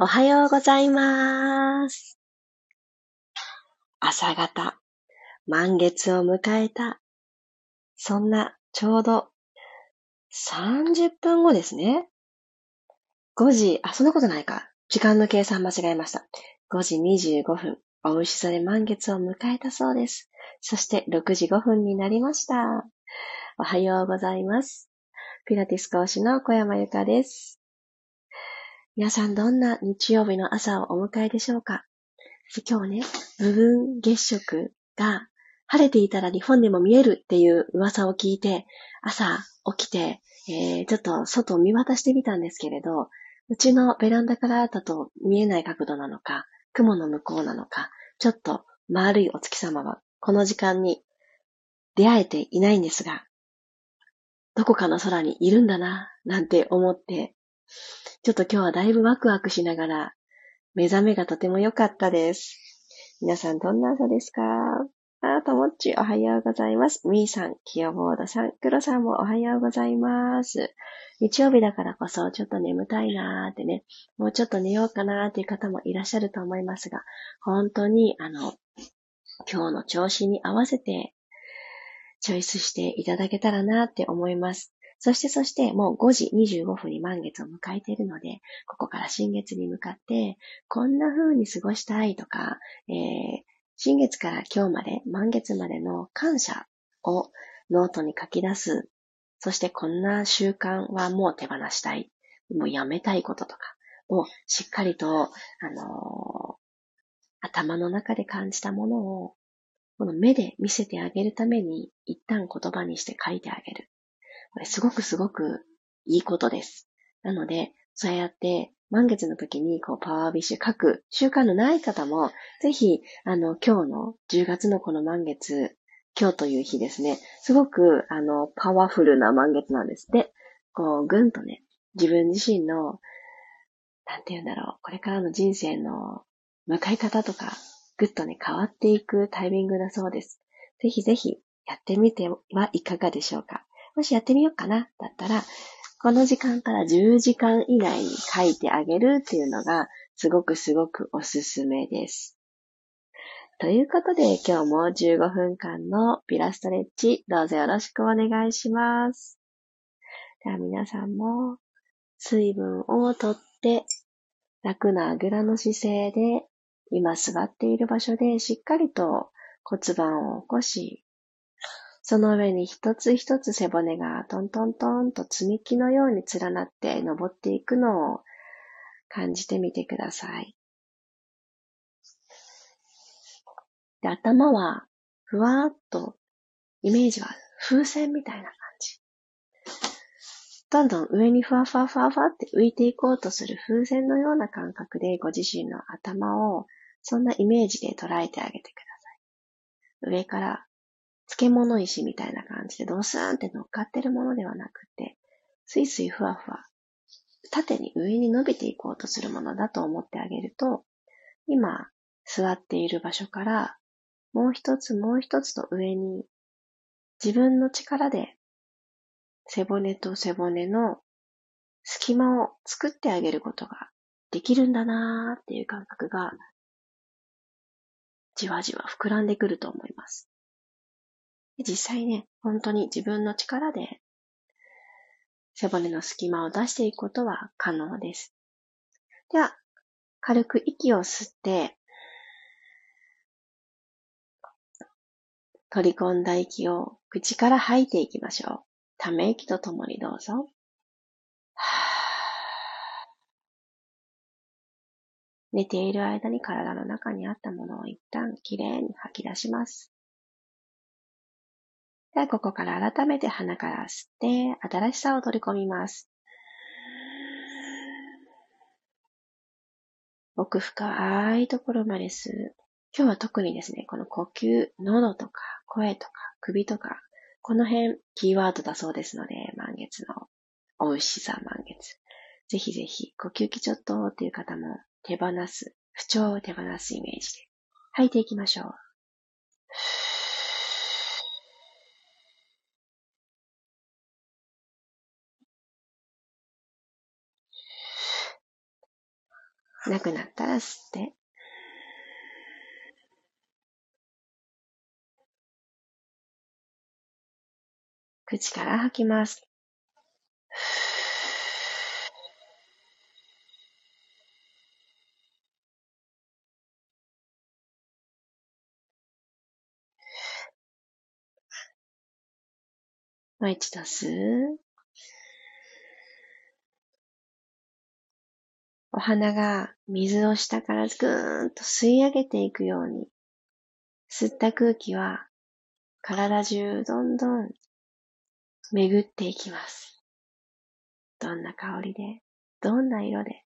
おはようございます。朝方、満月を迎えた。そんな、ちょうど、30分後ですね。5時、あ、そんなことないか。時間の計算間違えました。5時25分、お牛座で満月を迎えたそうです。そして6時5分になりました。おはようございます。ピラティス講師の小山由かです。皆さんどんな日曜日の朝をお迎えでしょうか？今日ね、部分月食が晴れていたら日本でも見えるっていう噂を聞いて、朝起きて、えー、ちょっと外を見渡してみたんですけれど、うちのベランダからだと見えない角度なのか、雲の向こうなのか、ちょっと丸いお月様はこの時間に出会えていないんですが、どこかの空にいるんだな、なんて思ってちょっと今日はだいぶワクワクしながら、目覚めがとても良かったです。皆さんどんな朝ですか？あ、ともっちおはようございます。みーさん、きよぼーださん、くろさんもおはようございます。日曜日だからこそちょっと眠たいなーってね、もうちょっと寝ようかなーっていう方もいらっしゃると思いますが、本当にあの、今日の調子に合わせてチョイスしていただけたらなーって思います。そしてそしてもう5時25分に満月を迎えているので、ここから新月に向かって、こんな風に過ごしたいとか、えー、新月から今日まで、満月までの感謝をノートに書き出す。そしてこんな習慣はもう手放したい。もうやめたいこととかをしっかりと、あのー、頭の中で感じたものを、この目で見せてあげるために一旦言葉にして書いてあげる。これすごくすごくいいことです。なので、そうやって満月の時にこうパワービッシュ書く習慣のない方も、ぜひ、あの、今日の10月のこの満月、今日という日ですね、すごく、あの、パワフルな満月なんですで、こう、ぐんとね、自分自身の、なんて言うんだろう、これからの人生の向かい方とか、ぐっとね、変わっていくタイミングだそうです。ぜひぜひやってみてはいかがでしょうか。もしやってみようかな、だったら、この時間から10時間以内に書いてあげるっていうのが、すごくすごくおすすめです。ということで、今日も15分間のピラストレッチ、どうぞよろしくお願いします。では皆さんも、水分をとって、楽なあぐらの姿勢で、今座っている場所でしっかりと骨盤を起こし、その上に一つ一つ背骨がトントントンと積み木のように連なって登っていくのを感じてみてください。で、頭はふわーっとイメージは風船みたいな感じ。どんどん上にふわふわふわふわって浮いていこうとする風船のような感覚でご自身の頭をそんなイメージで捉えてあげてください。上から漬物石みたいな感じでドスーンって乗っかってるものではなくて、スイスイふわふわ、縦に上に伸びていこうとするものだと思ってあげると、今座っている場所からもう一つもう一つと上に自分の力で背骨と背骨の隙間を作ってあげることができるんだなーっていう感覚がじわじわ膨らんでくると思います。実際ね、本当に自分の力で背骨の隙間を出していくことは可能です。では、軽く息を吸って、取り込んだ息を口から吐いていきましょう。ため息とともにどうぞ。寝ている間に体の中にあったものを一旦きれいに吐き出します。では、ここから改めて鼻から吸って、新しさを取り込みます。奥深いところまで吸う。今日は特にですね、この呼吸、喉とか声とか首とか、この辺キーワードだそうですので、満月のお牛座満月。ぜひぜひ、呼吸器ちょっとっていう方も手放す、不調を手放すイメージで吐いていきましょう。なくなったら吸って。口から吐きます。もう一度吸う。お花が水を下からぐーんと吸い上げていくように、吸った空気は体中どんどん巡っていきます。どんな香りで、どんな色で。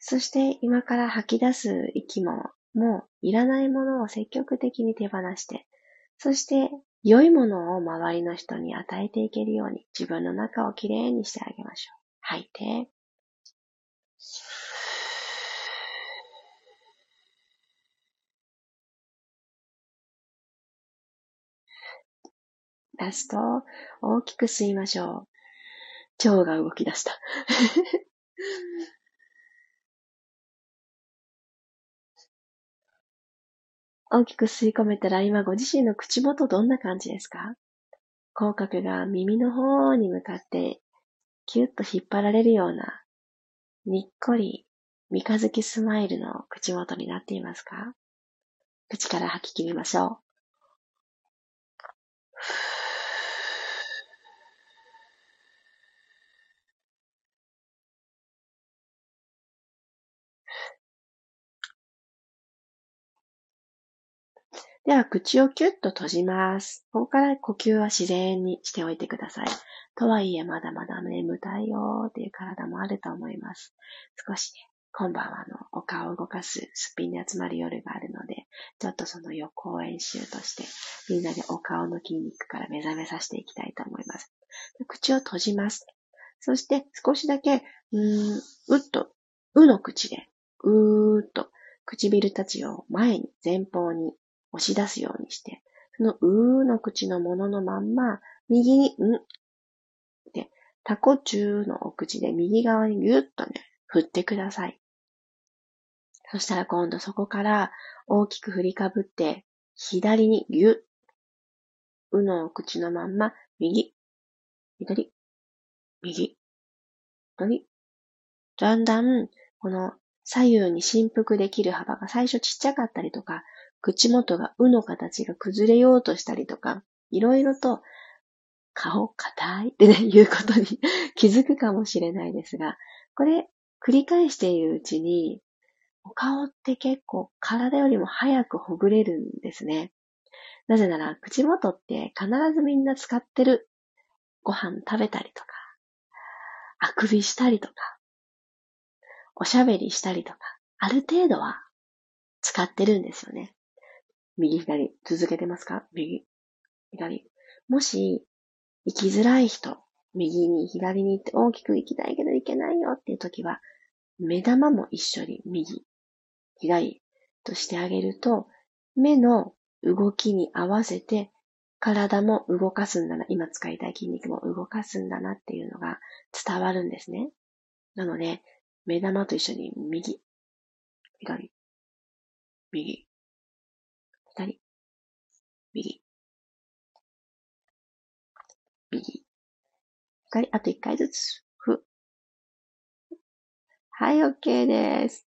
そして今から吐き出す息も、もういらないものを積極的に手放して、そして良いものを周りの人に与えていけるように自分の中をきれいにしてあげましょう。吐いて。ラスト、大きく吸いましょう。腸が動き出した。大きく吸い込めたら今ご自身の口元どんな感じですか？口角が耳の方に向かってキュッと引っ張られるようなにっこり三日月スマイルの口元になっていますか？口から吐き切りましょう。では、口をキュッと閉じます。ここから呼吸は自然にしておいてください。とはいえ、まだまだ眠たいよーっていう体もあると思います。少しね、今晩はあの、お顔を動かすすっぴんで集まる夜があるので、ちょっとその予行演習として、みんなでお顔の筋肉から目覚めさせていきたいと思います。口を閉じます。そして少しだけ、うーん、うっと、うの口で、うーっと、唇たちを前に、前方に押し出すようにして、そのうーの口のもののまんま、右に、んで、タコ中のお口で右側にぎゅっとね、振ってください。そしたら今度そこから大きく振りかぶって、左にぎゅっ、うのお口のまんま、右、左、右、左。だんだん、この左右に振幅できる幅が最初ちっちゃかったりとか、口元がうの形が崩れようとしたりとか、いろいろと顔硬いってね、いうことに 気づくかもしれないですが、これ繰り返しているうちに、お顔って結構体よりも早くほぐれるんですね。なぜなら、口元って必ずみんな使ってる。ご飯食べたりとか、あくびしたりとか、おしゃべりしたりとか、ある程度は使ってるんですよね。右左、続けてますか？右、左。もし、行きづらい人、右に左に行って大きく行きたいけど行けないよっていう時は、目玉も一緒に右、左としてあげると、目の動きに合わせて体も動かすんだな、今使いたい筋肉も動かすんだなっていうのが伝わるんですね。なので、目玉と一緒に右、左、右、左、右、右、左、あと一回ずつ、ふ。はい、OK です。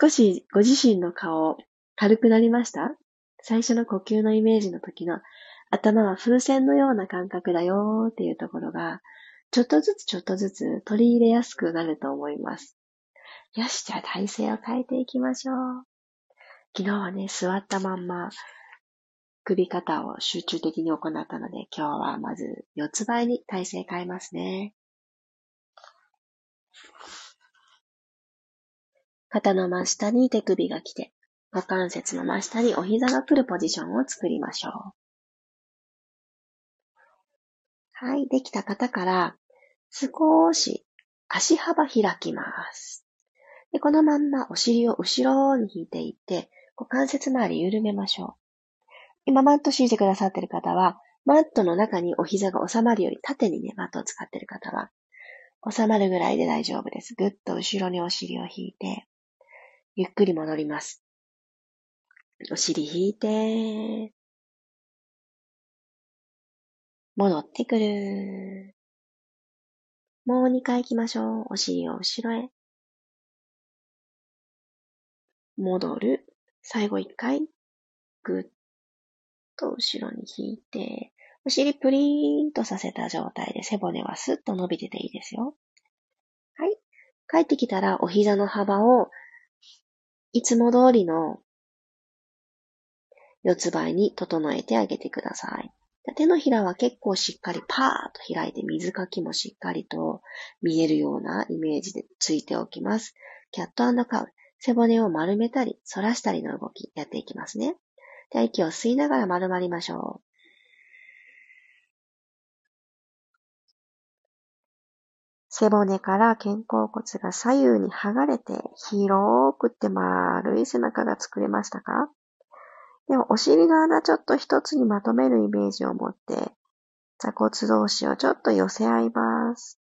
少しご自身の顔、軽くなりました？最初の呼吸のイメージの時の頭は風船のような感覚だよーっていうところが、ちょっとずつちょっとずつ取り入れやすくなると思います。よし、じゃあ体勢を変えていきましょう。昨日はね、座ったまんま、首肩を集中的に行ったので、今日はまず四つ倍に体勢変えますね。肩の真下に手首が来て、股関節の真下にお膝が来るポジションを作りましょう。はい、できた方から少し足幅開きます。でこのまんまお尻を後ろに引いていって、股関節周り緩めましょう。今マット敷いてくださっている方は、マットの中にお膝が収まるより縦にね、マットを使っている方は、収まるぐらいで大丈夫です。ぐっと後ろにお尻を引いて、ゆっくり戻ります。お尻引いて、戻ってくる。もう2回行きましょう。お尻を後ろへ。戻る。最後1回。ぐっと後ろに引いて、お尻プリーンとさせた状態で背骨はスッと伸びてていいですよ。はい。帰ってきたらお膝の幅をいつも通りの四つ倍に整えてあげてください。手のひらは結構しっかりパーッと開いて水かきもしっかりと見えるようなイメージでついておきます。キャットカウ。背骨を丸めたり反らしたりの動きやっていきますね。では息を吸いながら丸まりましょう。背骨から肩甲骨が左右に剥がれて広くって丸い背中が作れましたか？でもお尻の穴ちょっと一つにまとめるイメージを持って座骨同士をちょっと寄せ合います。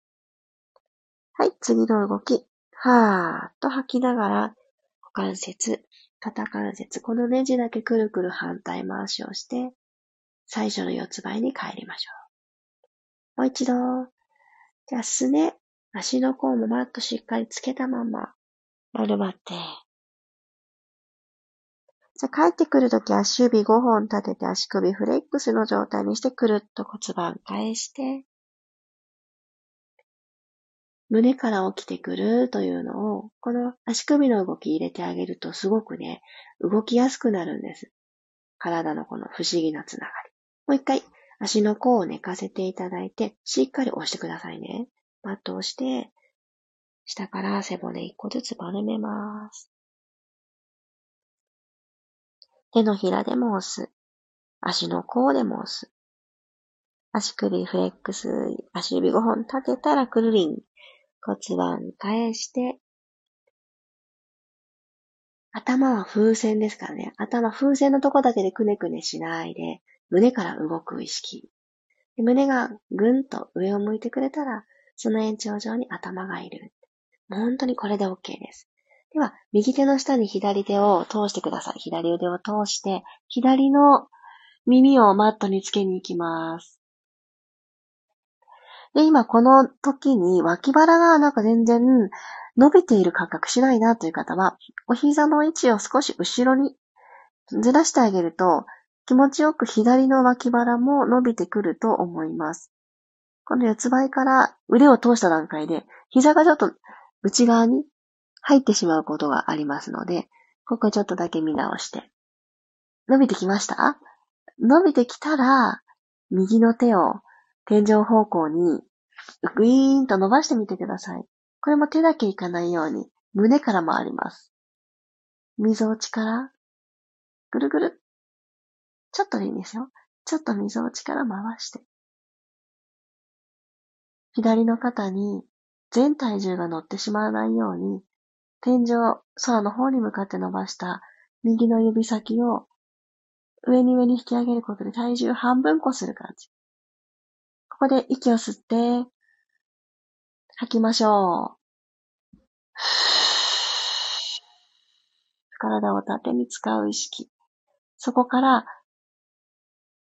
はい、次の動き。はーっと吐きながら関節、肩関節、このネジだけくるくる反対回しをして、最初の四つ倍に帰りましょう。もう一度。じゃあ、すね、足の甲もマットしっかりつけたまま、丸まって。じゃあ、帰ってくるとき足指5本立てて足首フレックスの状態にしてくるっと骨盤返して、胸から起きてくるというのを、この足首の動き入れてあげるとすごくね、動きやすくなるんです。体のこの不思議なつながり。もう一回、足の甲を寝かせていただいて、しっかり押してくださいね。マットをして、下から背骨一個ずつ丸めます。手のひらでも押す。足の甲でも押す。足首フレックス、足指5本立てたらくるりん。骨盤返して、頭は風船ですからね。頭、風船のとこだけでくねくねしないで、胸から動く意識。胸がぐんと上を向いてくれたら、その延長上に頭がいる。本当にこれで OK です。では、右手の下に左手を通してください。左腕を通して、左の耳をマットにつけに行きます。で、今この時に脇腹がなんか全然伸びている感覚しないなという方は、お膝の位置を少し後ろにずらしてあげると、気持ちよく左の脇腹も伸びてくると思います。この四つ倍から腕を通した段階で、膝がちょっと内側に入ってしまうことがありますので、ここちょっとだけ見直して。伸びてきました？伸びてきたら、右の手を天井方向にグイーンと伸ばしてみてください。これも手だけいかないように、胸から回ります。溝落ちから、ぐるぐる。ちょっとでいいんですよ。ちょっと溝落ちから回して。左の肩に全体重が乗ってしまわないように、天井、空の方に向かって伸ばした右の指先を上に上に引き上げることで体重半分こする感じ。ここで息を吸って、吐きましょう。体を縦に使う意識。そこから、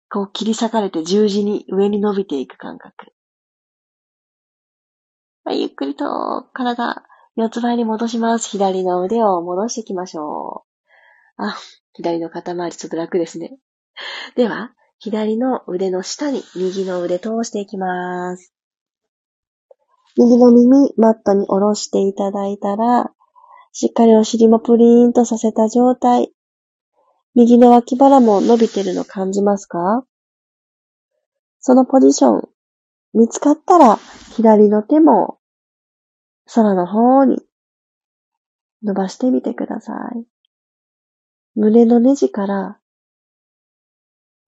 こう切り裂かれて十字に上に伸びていく感覚。はい、ゆっくりと体、四つ倍に戻します。左の腕を戻していきましょう。あ、左の肩周りちょっと楽ですね。では、左の腕の下に右の腕通していきます。右の耳、マットに下ろしていただいたら、しっかりお尻もプリーンとさせた状態。右の脇腹も伸びてるの感じますか？そのポジション、見つかったら、左の手も空の方に伸ばしてみてください。胸のネジから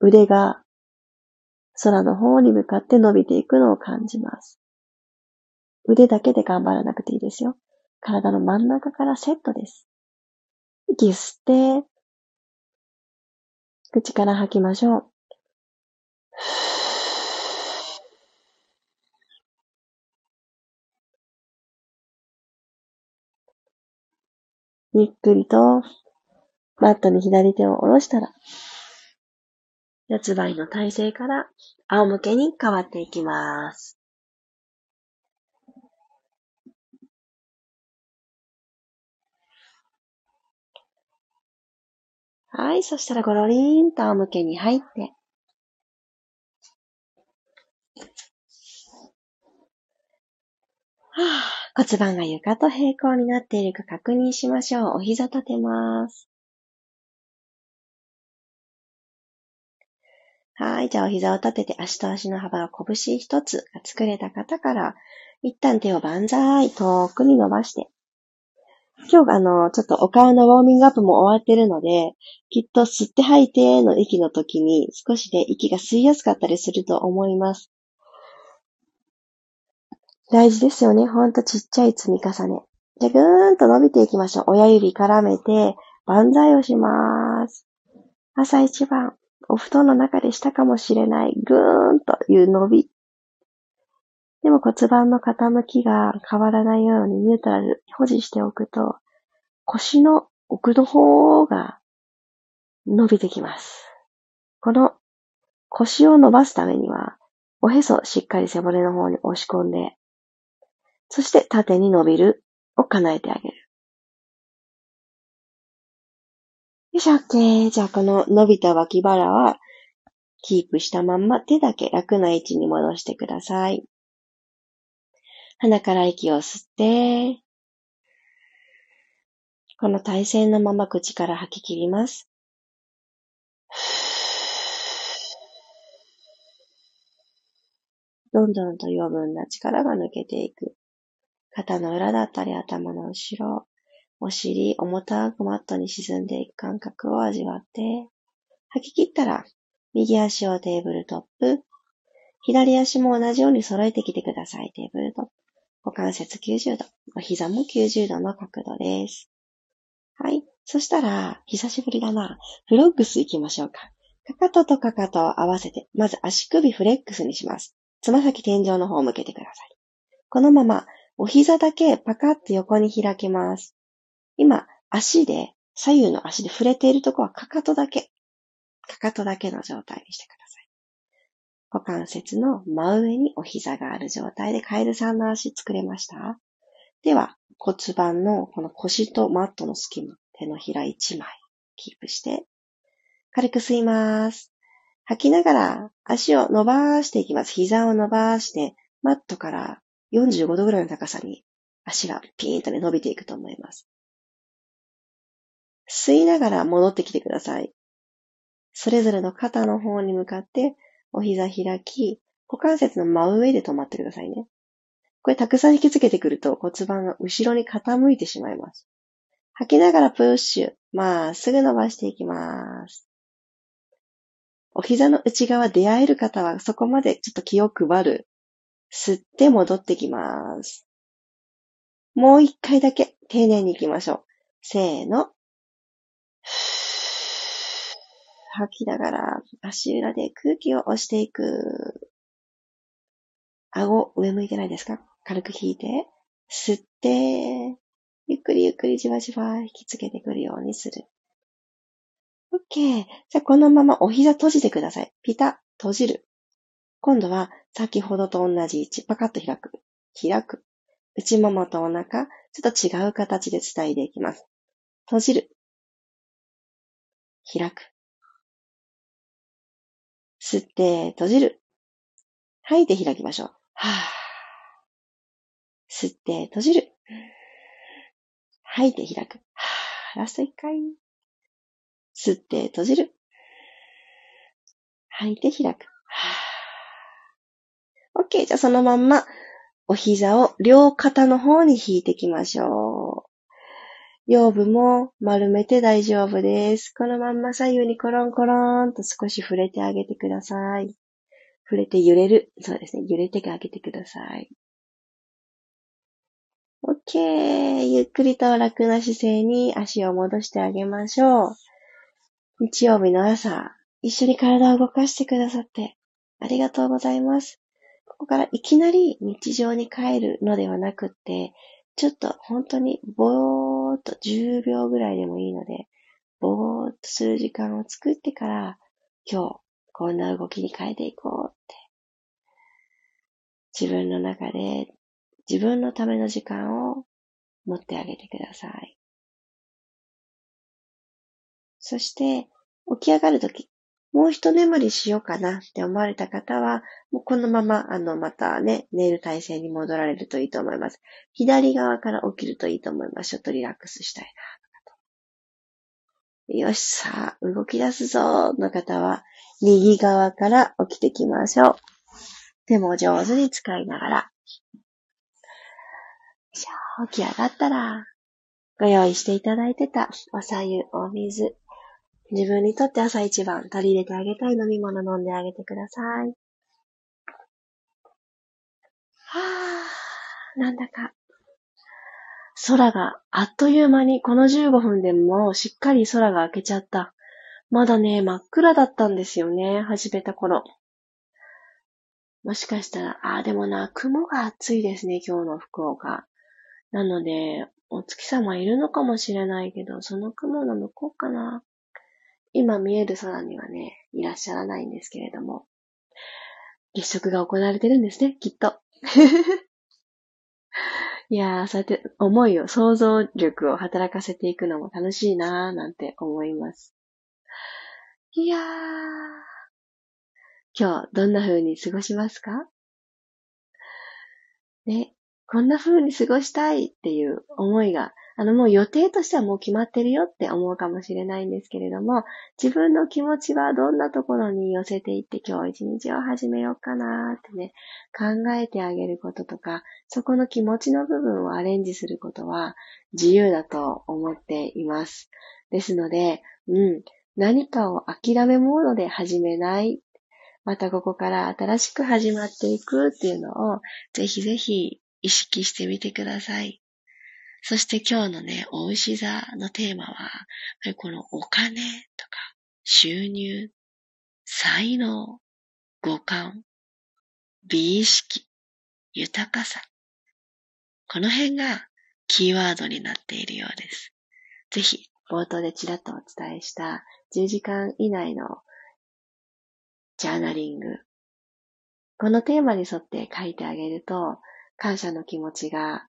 腕が空の方に向かって伸びていくのを感じます。腕だけで頑張らなくていいですよ。体の真ん中からセットです。息吸って、口から吐きましょう。ゆっくりと、マットに左手を下ろしたら、四つ倍の体勢から仰向けに変わっていきます。はい。そしたらゴロリーンと仰向けに入って、はあ、骨盤が床と平行になっているか確認しましょう。お膝立てます。はい。じゃあお膝を立てて足と足の幅が拳一つが作れた方から、一旦手を万歳遠くに伸ばして、今日あの、ちょっとお顔のウォーミングアップも終わってるので、きっと吸って吐いての息の時に少しで息が吸いやすかったりすると思います。大事ですよね。ほんとちっちゃい積み重ね。じゃ、ぐーんと伸びていきましょう。親指絡めて、万歳をします。朝一番、お布団の中でしたかもしれない、ぐーんという伸び。でも骨盤の傾きが変わらないようにニュートラル保持しておくと、腰の奥の方が伸びてきます。この腰を伸ばすためには、おへそしっかり背骨の方に押し込んで、そして縦に伸びるを叶えてあげる。よし、OK。じゃあ、この伸びた脇腹は、キープしたまんま手だけ楽な位置に戻してください。鼻から息を吸って、この体勢のまま口から吐き切ります。どんどんと余分な力が抜けていく。肩の裏だったり頭の後ろ、お尻、重たくマットに沈んでいく感覚を味わって、吐き切ったら、右足をテーブルトップ、左足も同じように揃えてきてください。テーブルトップ。股関節90度。お膝も90度の角度です。はい。そしたら、久しぶりだな。フロッグス行きましょうか。かかととかかとを合わせて、まず足首フレックスにします。つま先天井の方を向けてください。このまま、お膝だけパカッと横に開きます。今、足で、左右の足で触れているところはかかとだけ。かかとだけの状態にしてください。股関節の真上にお膝がある状態でカエルさんの足作れました？では、骨盤のこの腰とマットの隙間、手のひら1枚キープして、軽く吸います。吐きながら足を伸ばしていきます。膝を伸ばして、マットから45度ぐらいの高さに足がピーンとね伸びていくと思います。吸いながら戻ってきてください。それぞれの肩の方に向かってお膝開き、股関節の真上で止まってくださいね。これたくさん引きつけてくると骨盤が後ろに傾いてしまいます。吐きながらプッシュ。まっすぐ伸ばしていきます。お膝の内側出会える方はそこまでちょっと気を配る。吸って戻ってきます。もう一回だけ丁寧に行きましょう。せーの。吐きながら足裏で空気を押していく。顎上向いてないですか？軽く引いて、吸って、ゆっくりゆっくりじわじわ引きつけてくるようにする。OK。じゃあこのままお膝閉じてください。ピタ、閉じる。今度は先ほどと同じ位置、パカッと開く。開く。内ももとお腹、ちょっと違う形で伝えていきます。閉じる。開く。吸って閉じる。吐いて開きましょう。は。吸って閉じる。吐いて開く。は。ラスト一回。吸って閉じる。吐いて開く。はぁ。OK。じゃあそのまんま、お膝を両肩の方に引いていきましょう。腰部も丸めて大丈夫です。このまんま左右にコロンコロンと少し触れてあげてください。触れて揺れる。そうですね。揺れてあげてください。OK。ゆっくりと楽な姿勢に足を戻してあげましょう。日曜日の朝、一緒に体を動かしてくださってありがとうございます。ここからいきなり日常に帰るのではなくって、ちょっと本当にぼーっと10秒ぐらいでもいいので、ぼーっとする時間を作ってから、今日こんな動きに変えていこうって。自分の中で自分のための時間を持ってあげてください。そして、起き上がるとき、もう一眠りしようかなって思われた方は、もうこのまま、あの、またね、寝る体勢に戻られるといいと思います。左側から起きるといいと思います。ちょっとリラックスしたいな、よし、さあ、動き出すぞの方は、右側から起きてきましょう。手も上手に使いながら。起き上がったら、ご用意していただいてたおさゆ、お水、自分にとって朝一番取り入れてあげたい飲み物飲んであげてください。はぁ、なんだか、空があっという間にこの15分でもしっかり空が明けちゃった。まだね、真っ暗だったんですよね、始めた頃。もしかしたら、ああ、でもな、雲が暑いですね、今日の福岡。なので、お月様いるのかもしれないけど、その雲の向こうかな。今見える空にはね、いらっしゃらないんですけれども、月食が行われてるんですね、きっと。いやー、そうやって思いを、想像力を働かせていくのも楽しいなーなんて思います。いやー、今日どんな風に過ごしますか？ね、こんな風に過ごしたいっていう思いがあの、もう予定としてはもう決まってるよって思うかもしれないんですけれども、自分の気持ちはどんなところに寄せていって今日一日を始めようかなってね、考えてあげることとか、そこの気持ちの部分をアレンジすることは自由だと思っています。ですので、うん、何かを諦めモードで始めない。またここから新しく始まっていくっていうのを、ぜひぜひ意識してみてください。そして今日のね、お牛座のテーマは、このお金とか収入、才能、五感、美意識、豊かさ。この辺がキーワードになっているようです。ぜひ、冒頭でちらっとお伝えした10時間以内のジャーナリング。このテーマに沿って書いてあげると、感謝の気持ちが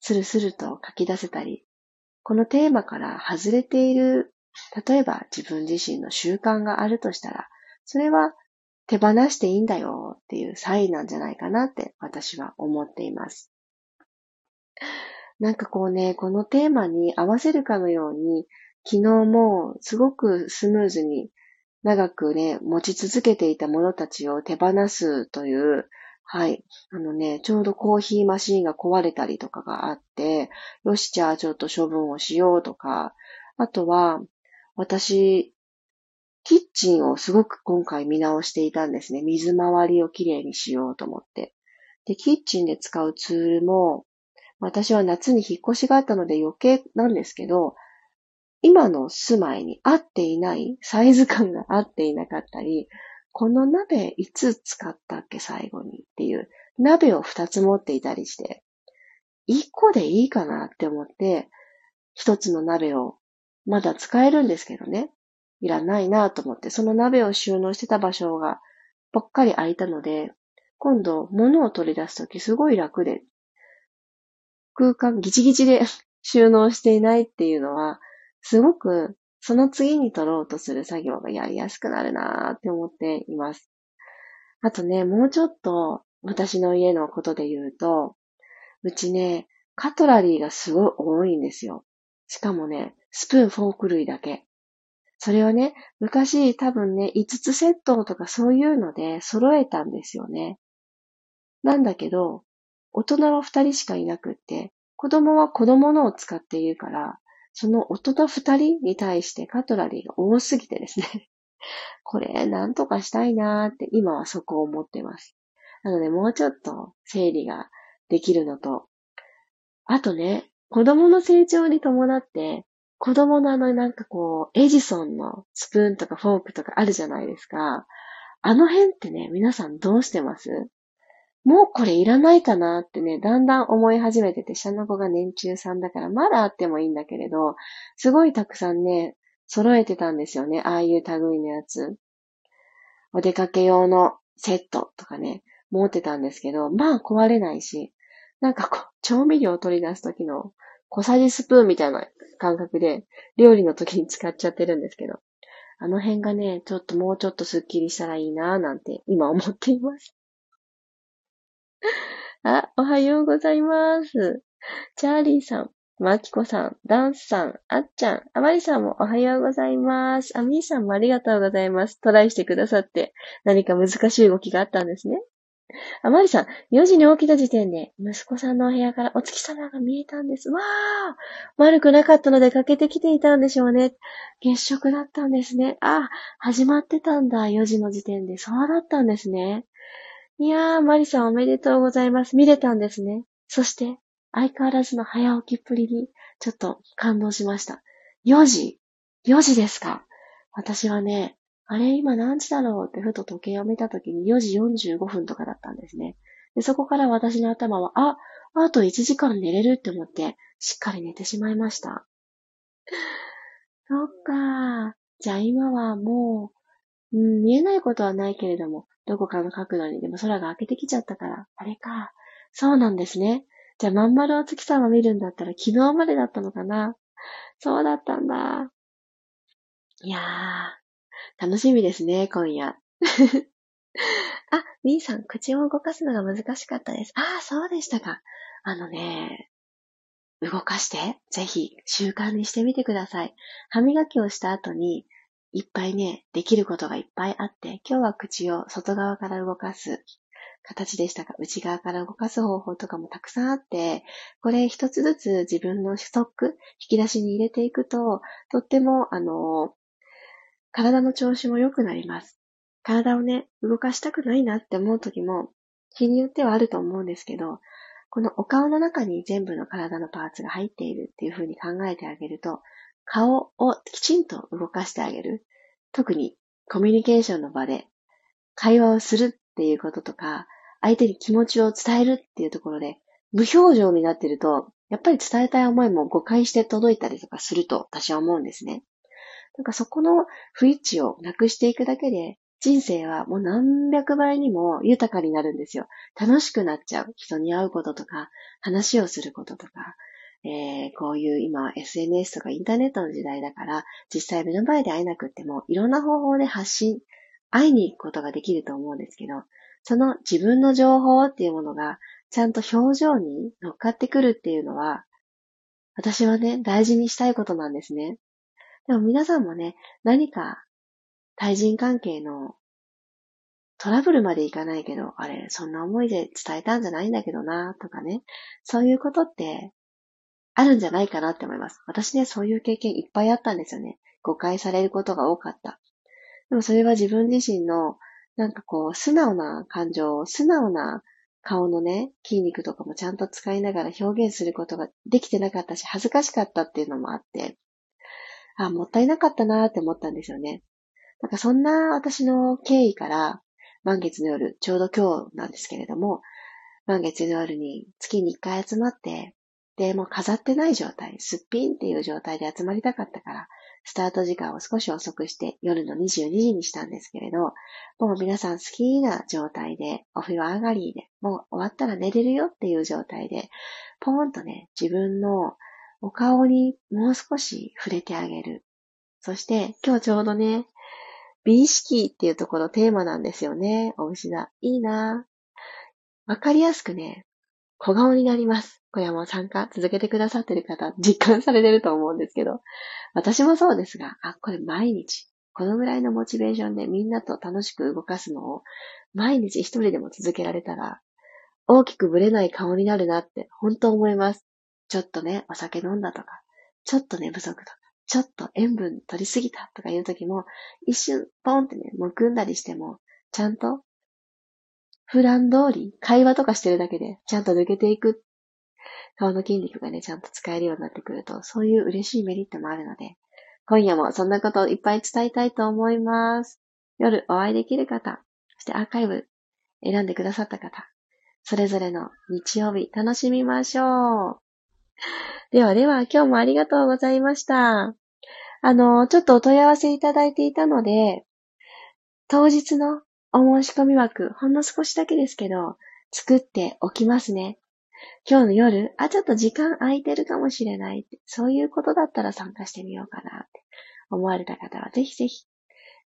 スルスルと書き出せたり、このテーマから外れている、例えば自分自身の習慣があるとしたら、それは手放していいんだよっていうサインなんじゃないかなって私は思っています。なんかこうね、このテーマに合わせるかのように、昨日もすごくスムーズに長くね、持ち続けていたものたちを手放すというはい。あのね、ちょうどコーヒーマシーンが壊れたりとかがあって、よし、じゃあちょっと処分をしようとか、あとは、私、キッチンをすごく今回見直していたんですね。水回りをきれいにしようと思って。で、キッチンで使うツールも、私は夏に引っ越しがあったので余計なんですけど、今の住まいに合っていない、サイズ感が合っていなかったり、この鍋いつ使ったっけ最後にっていう鍋を二つ持っていたりして、一個でいいかなって思って、一つの鍋をまだ使えるんですけどね。いらないなと思って、その鍋を収納してた場所がぽっかり空いたので、今度物を取り出すときすごい楽で、空間ギチギチで 収納していないっていうのは、すごくその次に取ろうとする作業がやりやすくなるなーって思っています。あとね、もうちょっと私の家のことで言うと、うちね、カトラリーがすごい多いんですよ。しかもね、スプーン、フォーク類だけ。それをね、昔多分ね、5つセットとかそういうので揃えたんですよね。なんだけど、大人は2人しかいなくって、子供は子供のを使っているから、その大人二人に対してカトラリーが多すぎてですね これ、なんとかしたいなーって今はそこを思ってます。なので、もうちょっと整理ができるのと、あとね、子供の成長に伴って、子供のあのなんかこう、エジソンのスプーンとかフォークとかあるじゃないですか。あの辺ってね、皆さんどうしてます？もうこれいらないかなってね、だんだん思い始めてて、下の子が年中さんだから、まだあってもいいんだけれど、すごいたくさんね、揃えてたんですよね。ああいう類のやつ。お出かけ用のセットとかね、持ってたんですけど、まあ壊れないし、なんかこう、調味料を取り出す時の小さじスプーンみたいな感覚で、料理の時に使っちゃってるんですけど、あの辺がね、ちょっともうちょっとスッキリしたらいいなぁなんて今思っています。あ、おはようございます。チャーリーさん、マキコさん、ダンスさん、あっちゃん、あまりさんもおはようございます。あみーさんもありがとうございます。トライしてくださって、何か難しい動きがあったんですね。あまりさん、4時に起きた時点で、息子さんのお部屋からお月様が見えたんです。わー悪くなかったので駆けてきていたんでしょうね。月食だったんですね。あ、始まってたんだ。4時の時点で。そうだったんですね。いやー、マリさんおめでとうございます。見れたんですね。そして、相変わらずの早起きっぷりに、ちょっと感動しました。4時 ?4 時ですか？私はね、あれ、今何時だろうってふと時計を見たときに4時45分とかだったんですね。でそこから私の頭は、あ、あと1時間寝れるって思って、しっかり寝てしまいました。そっかー。じゃあ今はもう、うん、見えないことはないけれども、どこかの角度にでも空が明けてきちゃったから、あれか。そうなんですね。じゃあまん丸お月様見るんだったら昨日までだったのかなそうだったんだ。いやー、楽しみですね、今夜。あ、みーさん、口を動かすのが難しかったです。ああ、そうでしたか。あのね、動かして、ぜひ習慣にしてみてください。歯磨きをした後に、いっぱいね、できることがいっぱいあって、今日は口を外側から動かす形でしたが、内側から動かす方法とかもたくさんあって、これ一つずつ自分のストック、引き出しに入れていくと、とっても、あの、体の調子も良くなります。体をね、動かしたくないなって思う時も、日によってはあると思うんですけど、このお顔の中に全部の体のパーツが入っているっていう風に考えてあげると、顔をきちんと動かしてあげる。特にコミュニケーションの場で会話をするっていうこととか、相手に気持ちを伝えるっていうところで、無表情になってると、やっぱり伝えたい思いも誤解して届いたりとかすると私は思うんですね。なんかそこの不一致をなくしていくだけで、人生はもう何百倍にも豊かになるんですよ。楽しくなっちゃう。人に会うこととか、話をすることとか、えー、こういう今 SNS とかインターネットの時代だから、実際目の前で会えなくっても、いろんな方法で発信、会いに行くことができると思うんですけど、その自分の情報っていうものが、ちゃんと表情に乗っかってくるっていうのは、私はね、大事にしたいことなんですね。でも皆さんもね、何か対人関係のトラブルまでいかないけど、あれ、そんな思いで伝えたんじゃないんだけどな、とかね。そういうことってあるんじゃないかなって思います。私ね、そういう経験いっぱいあったんですよね。誤解されることが多かった。でもそれは自分自身の、なんかこう、素直な感情、素直な顔のね、筋肉とかもちゃんと使いながら表現することができてなかったし、恥ずかしかったっていうのもあって、あ、もったいなかったなって思ったんですよね。なんかそんな私の経緯から、満月の夜、ちょうど今日なんですけれども、満月の夜に月に一回集まって、で、もう飾ってない状態、すっぴんっていう状態で集まりたかったから、スタート時間を少し遅くして夜の22時にしたんですけれど、もう皆さん好きな状態で、お風呂上がりで、もう終わったら寝れるよっていう状態で、ポーンとね、自分のお顔にもう少し触れてあげる。そして、今日ちょうどね、美意識っていうところテーマなんですよね。お牛だ。いいなわかりやすくね、小顔になります。小山参加続けてくださってる方、実感されてると思うんですけど、私もそうですが、あ、これ毎日、このぐらいのモチベーションでみんなと楽しく動かすのを、毎日一人でも続けられたら、大きくぶれない顔になるなって、本当思います。ちょっとね、お酒飲んだとか、ちょっと寝不足とか、ちょっと塩分取りすぎたとかいう時も、一瞬ポンってね、むくんだりしても、ちゃんと、普段通り会話とかしてるだけで、ちゃんと抜けていく。顔の筋肉がね、ちゃんと使えるようになってくると、そういう嬉しいメリットもあるので、今夜もそんなことをいっぱい伝えたいと思います。夜お会いできる方、そしてアーカイブ選んでくださった方、それぞれの日曜日楽しみましょう。ではでは、今日もありがとうございました。あの、ちょっとお問い合わせいただいていたので、当日のお申し込み枠、ほんの少しだけですけど、作っておきますね。今日の夜、あ、ちょっと時間空いてるかもしれない、そういうことだったら参加してみようかなって思われた方は、ぜひぜひ、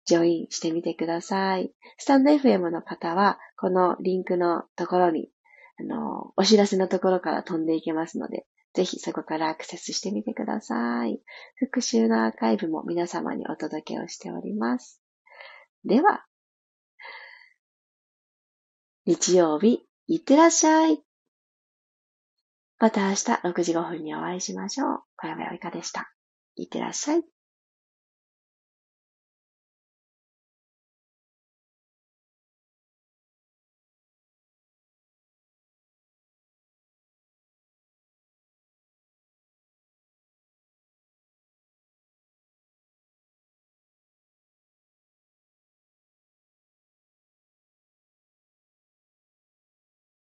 ジョインしてみてください。スタンド FM の方は、このリンクのところに、あの、お知らせのところから飛んでいけますので、ぜひそこからアクセスしてみてください。復習のアーカイブも皆様にお届けをしております。では、日曜日、いってらっしゃい。また明日6時5分にお会いしましょう。小山よいかでした。いってらっしゃい。